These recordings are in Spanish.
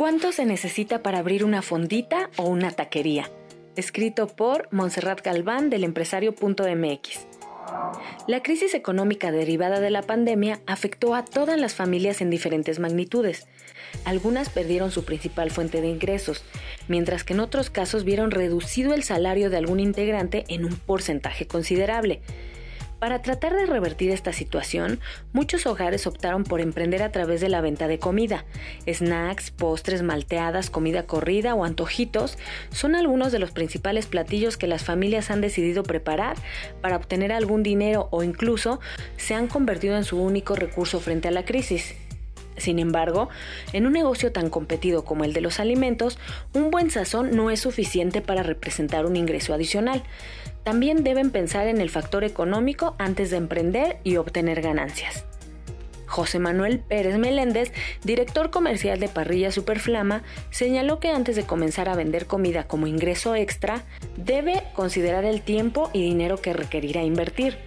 ¿Cuánto se necesita para abrir una fondita o una taquería? Escrito por Montserrat Galván del empresario.mx. La crisis económica derivada de la pandemia afectó a todas las familias en diferentes magnitudes. Algunas perdieron su principal fuente de ingresos, mientras que en otros casos vieron reducido el salario de algún integrante en un porcentaje considerable. Para tratar de revertir esta situación, muchos hogares optaron por emprender a través de la venta de comida. Snacks, postres, malteadas, comida corrida o antojitos son algunos de los principales platillos que las familias han decidido preparar para obtener algún dinero o incluso se han convertido en su único recurso frente a la crisis. Sin embargo, en un negocio tan competido como el de los alimentos, un buen sazón no es suficiente para representar un ingreso adicional. También deben pensar en el factor económico antes de emprender y obtener ganancias. José Manuel Pérez Meléndez, director comercial de Parrilla Superflama, señaló que antes de comenzar a vender comida como ingreso extra, debe considerar el tiempo y dinero que requerirá invertir.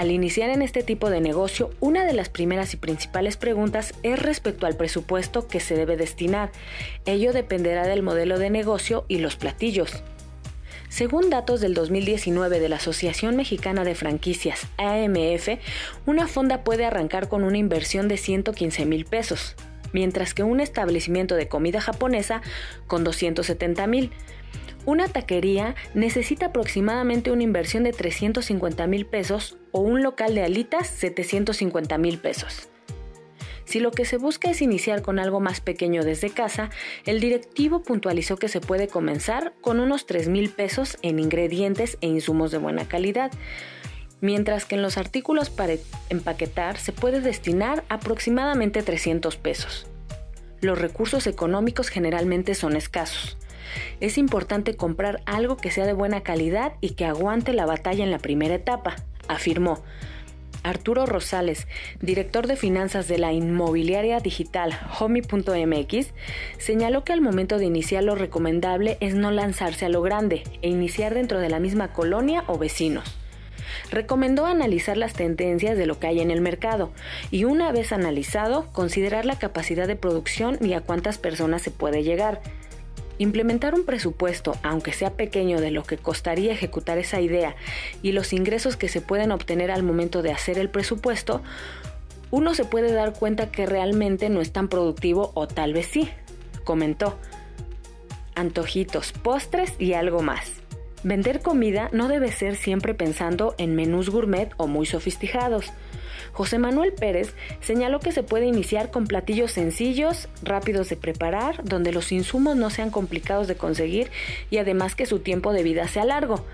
Al iniciar en este tipo de negocio, una de las primeras y principales preguntas es respecto al presupuesto que se debe destinar. Ello dependerá del modelo de negocio y los platillos. Según datos del 2019 de la Asociación Mexicana de Franquicias, AMF, una fonda puede arrancar con una inversión de 115 mil pesos, mientras que un establecimiento de comida japonesa con 270 mil. Una taquería necesita aproximadamente una inversión de 350 mil pesos o un local de alitas 750 mil pesos. Si lo que se busca es iniciar con algo más pequeño desde casa, el directivo puntualizó que se puede comenzar con unos 3 mil pesos en ingredientes e insumos de buena calidad, mientras que en los artículos para empaquetar se puede destinar aproximadamente 300 pesos. Los recursos económicos generalmente son escasos. Es importante comprar algo que sea de buena calidad y que aguante la batalla en la primera etapa, afirmó. Arturo Rosales, director de finanzas de la inmobiliaria digital Homey.mx, señaló que al momento de iniciar lo recomendable es no lanzarse a lo grande e iniciar dentro de la misma colonia o vecinos. Recomendó analizar las tendencias de lo que hay en el mercado y una vez analizado, considerar la capacidad de producción y a cuántas personas se puede llegar Implementar un presupuesto, aunque sea pequeño, de lo que costaría ejecutar esa idea y los ingresos que se pueden obtener al momento de hacer el presupuesto, uno se puede dar cuenta que realmente no es tan productivo o tal vez sí, comentó. Antojitos, postres y algo más. Vender comida no debe ser siempre pensando en menús gourmet o muy sofisticados. José Manuel Pérez señaló que se puede iniciar con platillos sencillos, rápidos de preparar, donde los insumos no sean complicados de conseguir y además que su tiempo de vida sea largo.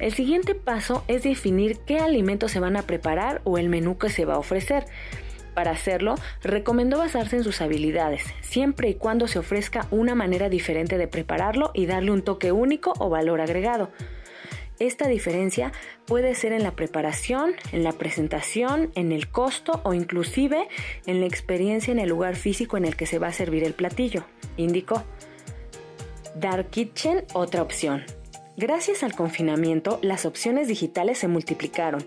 El siguiente paso es definir qué alimentos se van a preparar o el menú que se va a ofrecer. Para hacerlo, recomendó basarse en sus habilidades, siempre y cuando se ofrezca una manera diferente de prepararlo y darle un toque único o valor agregado. Esta diferencia puede ser en la preparación, en la presentación, en el costo o inclusive en la experiencia en el lugar físico en el que se va a servir el platillo, indicó. Dark Kitchen, otra opción. Gracias al confinamiento, las opciones digitales se multiplicaron,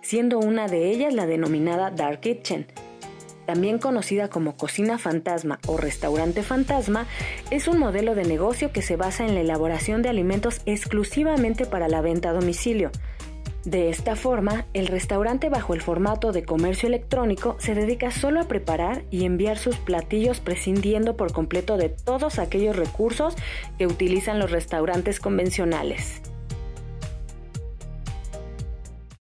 siendo una de ellas la denominada Dark Kitchen, también conocida como cocina fantasma o restaurante fantasma, es un modelo de negocio que se basa en la elaboración de alimentos exclusivamente para la venta a domicilio. De esta forma, el restaurante bajo el formato de comercio electrónico se dedica solo a preparar y enviar sus platillos prescindiendo por completo de todos aquellos recursos que utilizan los restaurantes convencionales.